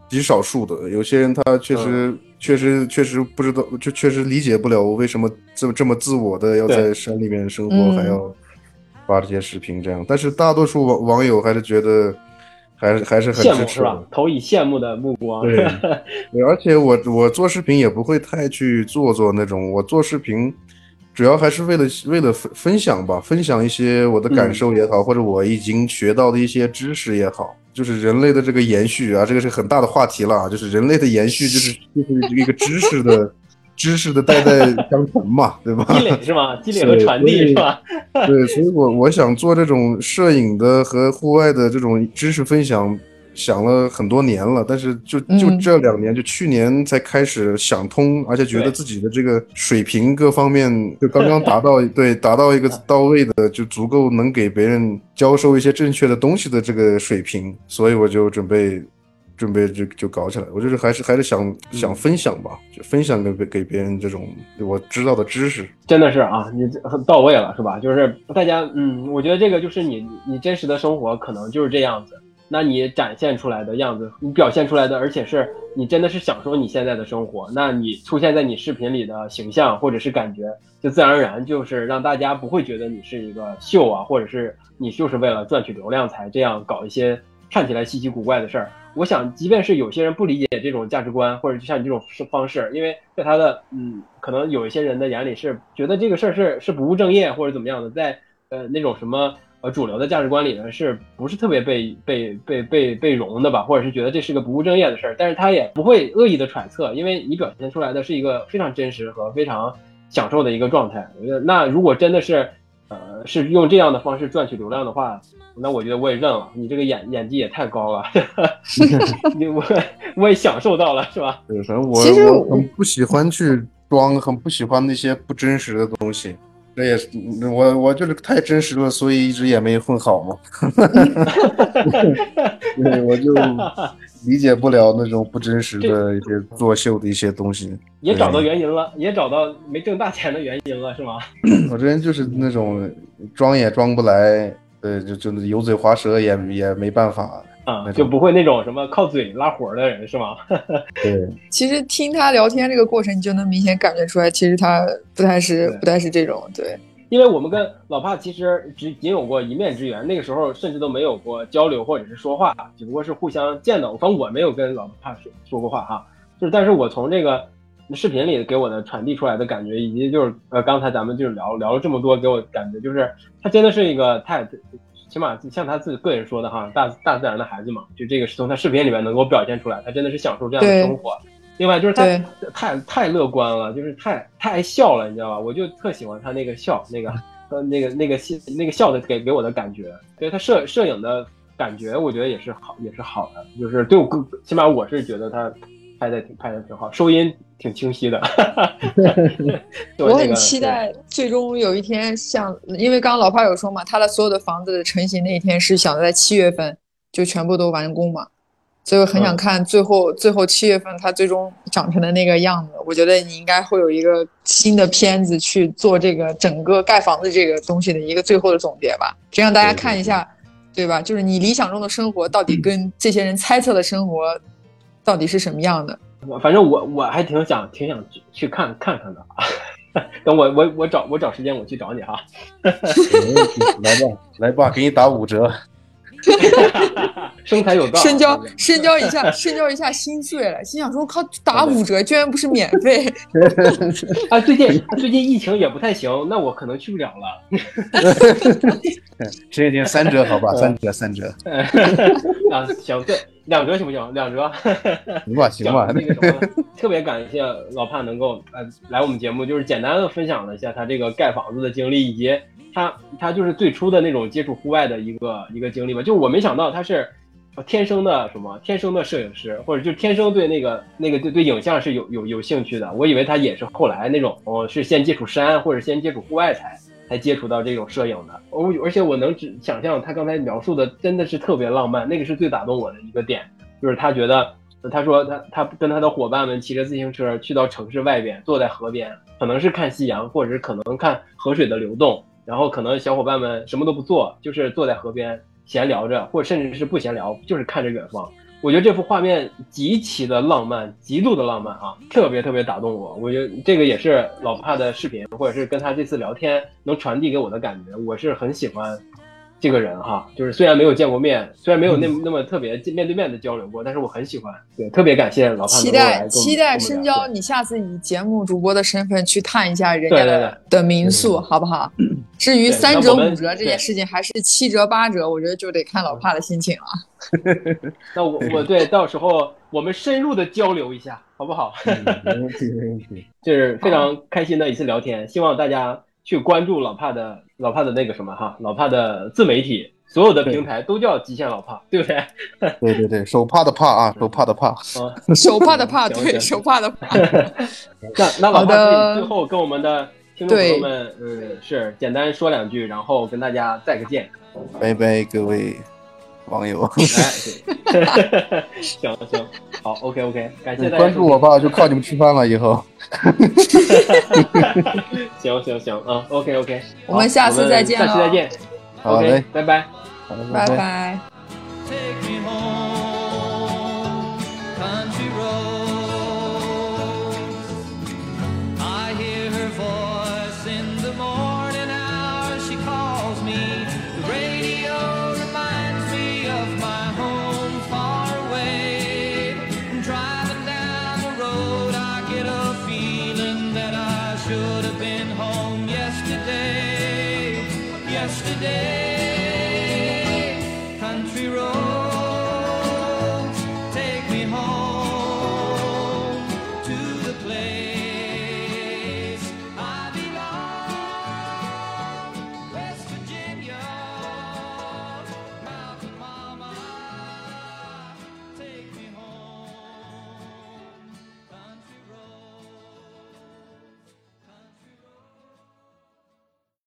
极少数的，有些人他确实确实确实不知道，就确实理解不了我为什么这么这么自我的要在山里面生活，还要发这些视频这样。但是大多数网网友还是觉得，还是还是很支持，投以羡慕的目光。对，而且我我做视频也不会太去做做那种，我做视频主要还是为了为了分分享吧，分享一些我的感受也好，或者我已经学到的一些知识也好。就是人类的这个延续啊，这个是很大的话题了啊。就是人类的延续，就是就是一个 知识的知识的代代相传嘛，对吧？积累是吗？积累和传递是吧？对，所以我我想做这种摄影的和户外的这种知识分享。想了很多年了，但是就就这两年，就去年才开始想通，而且觉得自己的这个水平各方面就刚刚达到，对，达到一个到位的，就足够能给别人教授一些正确的东西的这个水平，所以我就准备准备就就搞起来。我就是还是还是想想分享吧，就分享给给别人这种我知道的知识。真的是啊，你很到位了，是吧？就是大家，嗯，我觉得这个就是你你真实的生活可能就是这样子。那你展现出来的样子，你表现出来的，而且是你真的是享受你现在的生活，那你出现在你视频里的形象或者是感觉，就自然而然就是让大家不会觉得你是一个秀啊，或者是你就是为了赚取流量才这样搞一些看起来稀奇古怪的事儿。我想，即便是有些人不理解这种价值观，或者就像你这种方式，因为在他的嗯，可能有一些人的眼里是觉得这个事儿是是不务正业或者怎么样的，在呃那种什么。呃，主流的价值观里呢，是不是特别被被被被被容的吧？或者是觉得这是个不务正业的事儿？但是他也不会恶意的揣测，因为你表现出来的是一个非常真实和非常享受的一个状态。我觉得，那如果真的是，呃，是用这样的方式赚取流量的话，那我觉得我也认了。你这个演演技也太高了，你我我也享受到了，是吧？对，反正我我很不喜欢去装，很不喜欢那些不真实的东西。这也是我，我就是太真实了，所以一直也没混好嘛。对，我就理解不了那种不真实的一些作秀的一些东西。也找到原因了，也找到没挣大钱的原因了，是吗？我这人就是那种装也装不来，对，就就油嘴滑舌也也没办法。啊，就不会那种什么靠嘴拉活的人是吗？对，其实听他聊天这个过程，你就能明显感觉出来，其实他不太是不太是这种。对，因为我们跟老帕其实只仅有过一面之缘，那个时候甚至都没有过交流或者是说话，只不过是互相见到。反正我没有跟老帕说说过话哈，就是但是我从这个视频里给我的传递出来的感觉，以及就是呃刚才咱们就是聊聊了这么多，给我感觉就是他真的是一个太。起码像他自己个人说的哈，大大自然的孩子嘛，就这个是从他视频里面能够表现出来，他真的是享受这样的生活。另外就是他太太乐观了，就是太太爱笑了，你知道吧？我就特喜欢他那个笑，那个 呃那个那个笑那个笑的给给我的感觉，所以他摄摄影的感觉，我觉得也是好也是好的，就是对我起码我是觉得他。拍的挺拍的挺好，收音挺清晰的。我很期待最终有一天，像因为刚刚老帕有说嘛，他的所有的房子的成型那一天是想在七月份就全部都完工嘛，所以我很想看最后最后七月份它最终长成的那个样子。我觉得你应该会有一个新的片子去做这个整个盖房子这个东西的一个最后的总结吧，这让大家看一下，对吧？就是你理想中的生活到底跟这些人猜测的生活。到底是什么样的？我反正我我还挺想挺想去看看看的啊！等我我我找我找时间我去找你哈。来吧来吧，给你打五折。生财有道，深交深交一下，深交一下心碎了，心想说靠，打五折居然不是免费。啊，最近最近疫情也不太行，那我可能去不了了。行行，三折好吧，三折三折。啊，行，对，两折行不行？两折。行吧行吧。那个什么，特别感谢老潘能够呃来我们节目，就是简单的分享了一下他这个盖房子的经历以及。他他就是最初的那种接触户外的一个一个经历吧，就我没想到他是天生的什么天生的摄影师，或者就天生对那个那个对对影像是有有有兴趣的。我以为他也是后来那种哦，是先接触山或者先接触户外才才接触到这种摄影的。我而且我能只想象他刚才描述的真的是特别浪漫，那个是最打动我的一个点，就是他觉得他说他他跟他的伙伴们骑着自行车去到城市外边，坐在河边，可能是看夕阳，或者是可能看河水的流动。然后可能小伙伴们什么都不做，就是坐在河边闲聊着，或甚至是不闲聊，就是看着远方。我觉得这幅画面极其的浪漫，极度的浪漫啊，特别特别打动我。我觉得这个也是老帕的视频，或者是跟他这次聊天能传递给我的感觉。我是很喜欢这个人哈，就是虽然没有见过面，虽然没有那那么特别面对面的交流过，但是我很喜欢。对，特别感谢老帕。期待期待深交，你下次以节目主播的身份去探一下人家的的民宿，好不好？至于三折五折这件事情，还是七折八折，我觉得就得看老帕的心情了。那我我对到时候我们深入的交流一下，好不好？嗯没问题，没问题。就是非常开心的一次聊天，希望大家去关注老帕的老帕的那个什么哈，老帕的自媒体，所有的平台都叫极限老帕，对不对？对对对，手帕的帕啊，手帕的帕。啊，手帕的帕，对，手帕的帕。那那老帕可以最后跟我们的听众朋友们，嗯，是简单说两句，然后跟大家再个见。拜拜，各位网友。哎，行行，好，OK OK，感谢大家关注我吧，就靠你们吃饭了。以后，行行行啊，OK OK，我们下次再见下次再见好，OK，嘞，拜拜。好的拜拜。